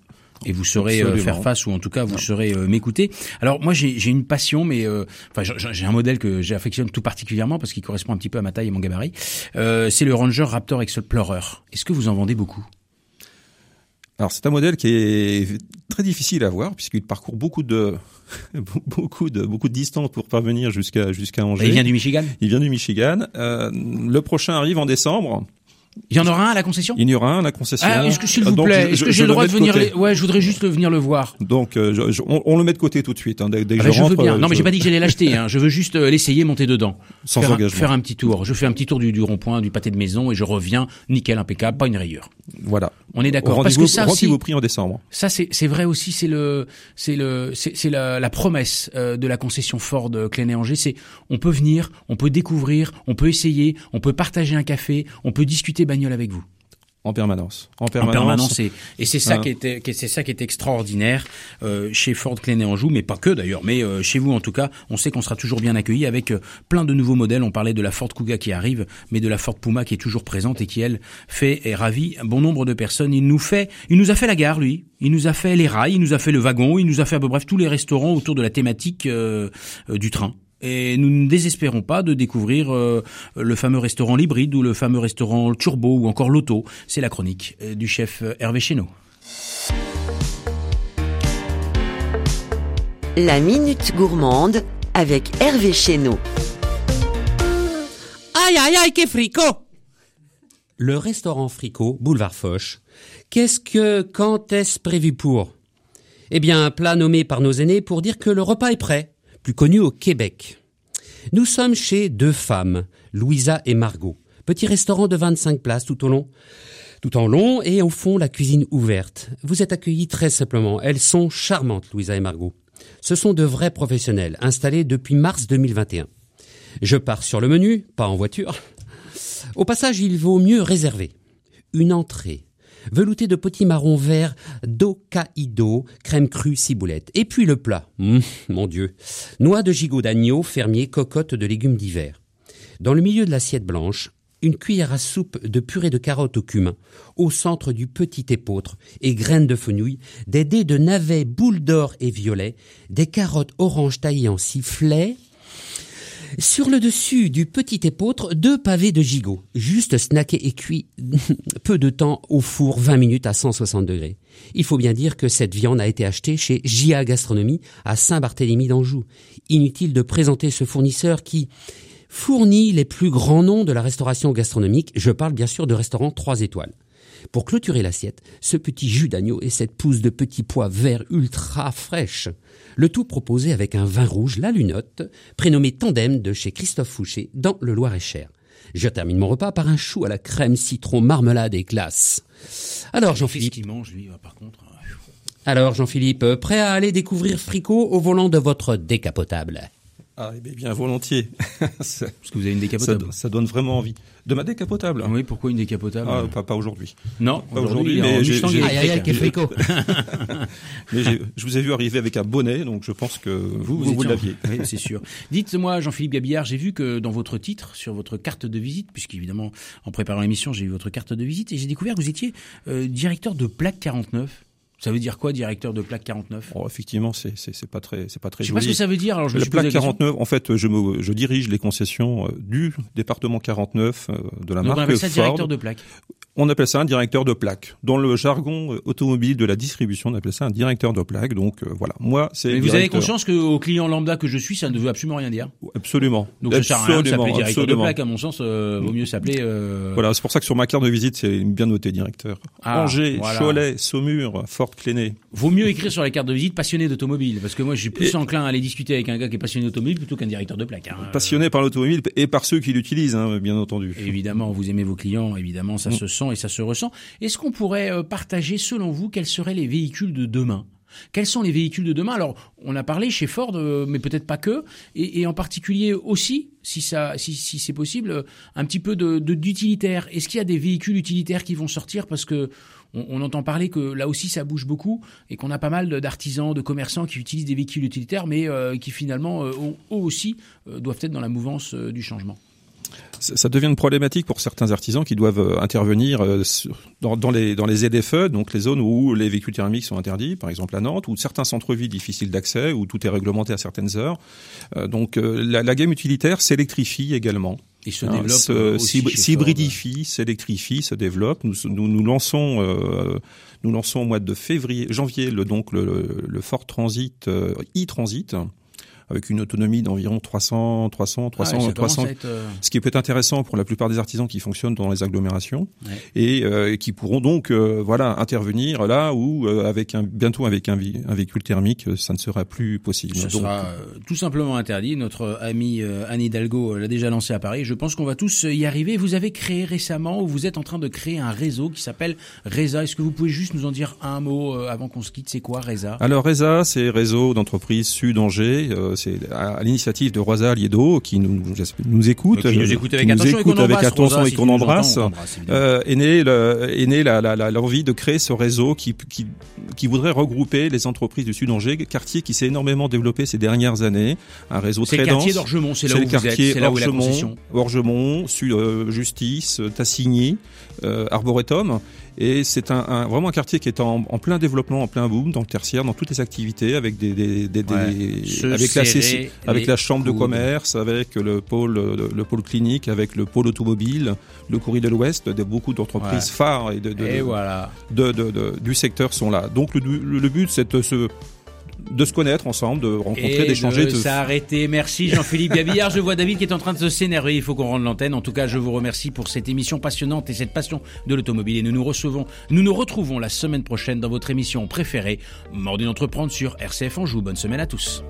Et vous saurez euh, Absolument. faire face, ou en tout cas, vous saurez euh, m'écouter. Alors moi, j'ai une passion, mais euh, enfin, j'ai- j'ai un modèle que j'affectionne tout particulièrement parce qu'il correspond un petit peu à ma taille et mon gabarit. Euh, c'est le Ranger Raptor Explorer. Est-ce que vous en vendez beaucoup? Alors c'est un modèle qui est très difficile à voir puisqu'il parcourt beaucoup de beaucoup de beaucoup de distance pour parvenir jusqu'à jusqu'à Angers. Il vient du Michigan? Il vient du Michigan. Euh, le prochain arrive en décembre. Il y en aura un à la concession? Il y aura un à la concession. Ah, est-ce que s'il vous plaît, je- est-ce je- que je j'ai le droit de venir les... Ouais, je voudrais juste venir le voir. Donc, euh, je- je- on, on le met de côté tout de suite. Hein, dès, dès que Ah je ben, je rentre, veux bien. euh, Non, mais je- j'ai pas dit que j'allais l'acheter. Hein. Je veux juste euh, l'essayer, monter dedans, Sans faire, un, engagement. faire un petit tour. Je fais un petit tour du, du rond-point, du pâté de maison, et je reviens nickel, impeccable, pas une rayure. Voilà. On est d'accord. Parce que ça aussi, pris en décembre. ça c'est c'est vrai aussi. C'est le c'est le c'est la, la promesse euh, de la concession Ford euh, Clenay-Angers. C'est on peut venir, on peut découvrir, on peut essayer, on peut partager un café, on peut discuter bagnole avec vous. En permanence. En En permanence. permanence, et, et c'est ça Hein. qui était, c'est ça qui est extraordinaire euh, chez Ford Clenay Anjou, mais pas que d'ailleurs, mais euh, chez vous en tout cas, on sait qu'on sera toujours bien accueilli avec euh, plein de nouveaux modèles. On parlait de la Ford Kuga qui arrive, mais de la Ford Puma qui est toujours présente et qui elle fait et ravit un bon nombre de personnes. Il nous fait, il nous a fait la gare lui, il nous a fait les rails, il nous a fait le wagon, il nous a fait à peu bref tous les restaurants autour de la thématique euh, euh, du train. Et nous ne désespérons pas de découvrir euh, le fameux restaurant l'hybride ou le fameux restaurant turbo ou encore l'auto. C'est la chronique euh, du chef euh, Hervé Chéneau. La Minute Gourmande avec Hervé Chéneau. Aïe aïe aïe, que frico Le restaurant Fricot, boulevard Foch. Qu'est-ce que, quand est-ce prévu pour? Eh bien, un plat nommé par nos aînés pour dire que le repas est prêt, plus connu au Québec. Nous sommes chez deux femmes, Louisa et Margot. Petit restaurant de 25 places tout au long. Tout en long et au fond la cuisine ouverte. Vous êtes accueillis très simplement. Elles sont charmantes, Louisa et Margot. Ce sont de vrais professionnels, installés depuis mars 2021. Je pars sur le menu, pas en voiture. Au passage, il vaut mieux réserver. Une entrée, velouté de petits marrons verts d'Hokkaido, crème crue, ciboulette. Et puis le plat. Mmh, mon Dieu. Noix de gigot d'agneau, fermier, cocotte de légumes d'hiver. Dans le milieu de l'assiette blanche, une cuillère à soupe de purée de carottes au cumin, au centre du petit épeautre et graines de fenouil, des dés de navets boules d'or et violet, des carottes oranges taillées en sifflets, sur le dessus du petit épeautre, deux pavés de gigot, juste snackés et cuits peu de temps au four, 20 minutes à 160 degrés. Il faut bien dire que cette viande a été achetée chez JA Gastronomie à Saint-Barthélemy d'Anjou. Inutile de présenter ce fournisseur qui fournit les plus grands noms de la restauration gastronomique. Je parle bien sûr de restaurants 3 étoiles. Pour clôturer l'assiette, ce petit jus d'agneau et cette pousse de petits pois verts ultra fraîches. Le tout proposé avec un vin rouge, la lunotte, prénommé Tandem de chez Christophe Fouché dans le Loir-et-Cher. Je termine mon repas par un chou à la crème citron marmelade et glace. Alors Jean-Philippe, qu'il mange, lui, par contre euh, alors Jean-Philippe, prêt à aller découvrir Fricot au volant de votre décapotable? Ah, eh bien, bien volontiers. ça, Parce que vous avez une décapotable. ça donne vraiment envie. De ma décapotable Oui, pourquoi une décapotable Ah, pas, pas aujourd'hui. Non, pas aujourd'hui, en mais je vous ai vu arriver avec un bonnet, donc je pense que vous, vous, vous l'aviez. Oui, c'est sûr. Dites-moi, Jean-Philippe Gabillard, j'ai vu que dans votre titre, sur votre carte de visite, puisqu'évidemment, en préparant l'émission, j'ai eu votre carte de visite, et j'ai découvert que vous étiez euh, directeur de plaque 49. Ça veut dire quoi, directeur de plaque 49 Bon, effectivement, c'est pas très c'est pas très Je sais pas ce que ça veut dire, alors je me plaque la question. 49, en fait, je me je dirige les concessions euh, du département 49 euh, de la Donc on marque appelle ça Ford. directeur de plaque. On appelle ça un directeur de plaque. Dans le jargon euh, automobile de la distribution, on appelle ça un directeur de plaque. Donc euh, voilà, moi c'est Mais vous avez conscience qu'au client lambda que je suis, ça ne veut absolument rien dire. Absolument. Donc ça sert à rien de s'appeler Absolument, directeur de absolument. plaque, à mon sens, euh, vaut mieux s'appeler... euh, Voilà, c'est pour ça que sur ma carte de visite, c'est bien noté directeur. Ah, Angers, voilà. Cholet, Saumur, Fort Cléné. Vaut mieux écrire sur la carte de visite passionné d'automobile, parce que moi je suis plus Et- enclin à aller discuter avec un gars qui est passionné d'automobile plutôt qu'un directeur de plaque. hein. Passionné par l'automobile et par ceux qui l'utilisent, hein, bien entendu. Évidemment, vous aimez vos clients, évidemment, ça Mm. se sent et ça se ressent. Est-ce qu'on pourrait euh, partager, selon vous, quels seraient les véhicules de demain? Quels sont les véhicules de demain? Alors, on a parlé chez Ford, euh, mais peut-être pas que, et, et en particulier aussi, si ça, si, si c'est possible, un petit peu de de- d'utilitaire. Est-ce qu'il y a des véhicules utilitaires qui vont sortir parce que on, entend parler que là aussi ça bouge beaucoup et qu'on a pas mal d'artisans, de commerçants qui utilisent des véhicules utilitaires, mais euh, qui finalement euh, eux aussi euh, doivent être dans la mouvance du changement. Ça devient une problématique pour certains artisans qui doivent intervenir dans, les ZFE, donc les zones où les véhicules thermiques sont interdits, par exemple à Nantes, ou certains centres-villes difficiles d'accès, où tout est réglementé à certaines heures. Donc la gamme utilitaire s'électrifie également. Et se Hein, développe chez s'hybridifie, s'électrifie, se développe. Nous, nous, nous lançons, euh, nous lançons au mois de février, janvier, le donc le, le Ford Transit euh, e-Transit avec une autonomie d'environ 300, 300, Ford. 300, Ah, ça commence 300. à être, euh, Ce qui peut être intéressant pour la plupart des artisans qui fonctionnent dans les agglomérations Ouais. et euh, qui pourront donc euh, voilà intervenir là où euh, avec un bientôt avec un, véhicule thermique euh, ça ne sera plus possible. Ce Donc, sera euh, tout simplement interdit. Notre ami euh, Anne Hidalgo l'a déjà lancé à Paris. Je pense qu'on va tous y arriver. Vous avez créé récemment ou vous êtes en train de créer un réseau qui s'appelle Reza. Est-ce que vous pouvez juste nous en dire un mot avant qu'on se quitte? C'est quoi Reza? Alors RESA, c'est Réseau d'entreprises Sud-Angers, euh, c'est à, l'initiative de Rosa Liedo qui nous, nous écoute, Qui nous écoute avec nous attention et écoute avec embrasse, attention Rosa, et qu'on embrasse. évidemment. Euh, est né, le, est né la, la, la- l'envie de créer ce réseau qui, qui, qui voudrait regrouper les entreprises du Sud-Angers, quartier qui s'est énormément développé ces dernières années, un réseau C'est très le quartier dense. d'Orgemont, c'est là C'est où le vous êtes, c'est là où est la Orgemont, concession. Orgemont, Sud euh, Justice, Tassigny, euh, Arboretum. Et c'est un, un- vraiment un quartier qui est en, en plein développement, en plein boom, dans le tertiaire, dans toutes les activités, avec des, des, des- Ouais. des- Se avec la CC avec la chambre de commerce, avec le pôle le, le pôle clinique, avec le pôle automobile, le courrier de l'Ouest, de beaucoup d'entreprises Ouais. phares et de, Et du secteur sont là. Donc le, le- le but c'est de se de se connaître ensemble, de rencontrer, d'échanger, de de, s'arrêter. Merci Jean-Philippe Gabillard. Je vois David qui est en train de se s'énerver. Il faut qu'on rende l'antenne. En tout cas, je vous remercie pour cette émission passionnante et cette passion de l'automobile. Et nous nous recevons, nous nous retrouvons la semaine prochaine dans votre émission préférée, Mort d'entreprendre sur RCF Anjou. Bonne semaine à tous.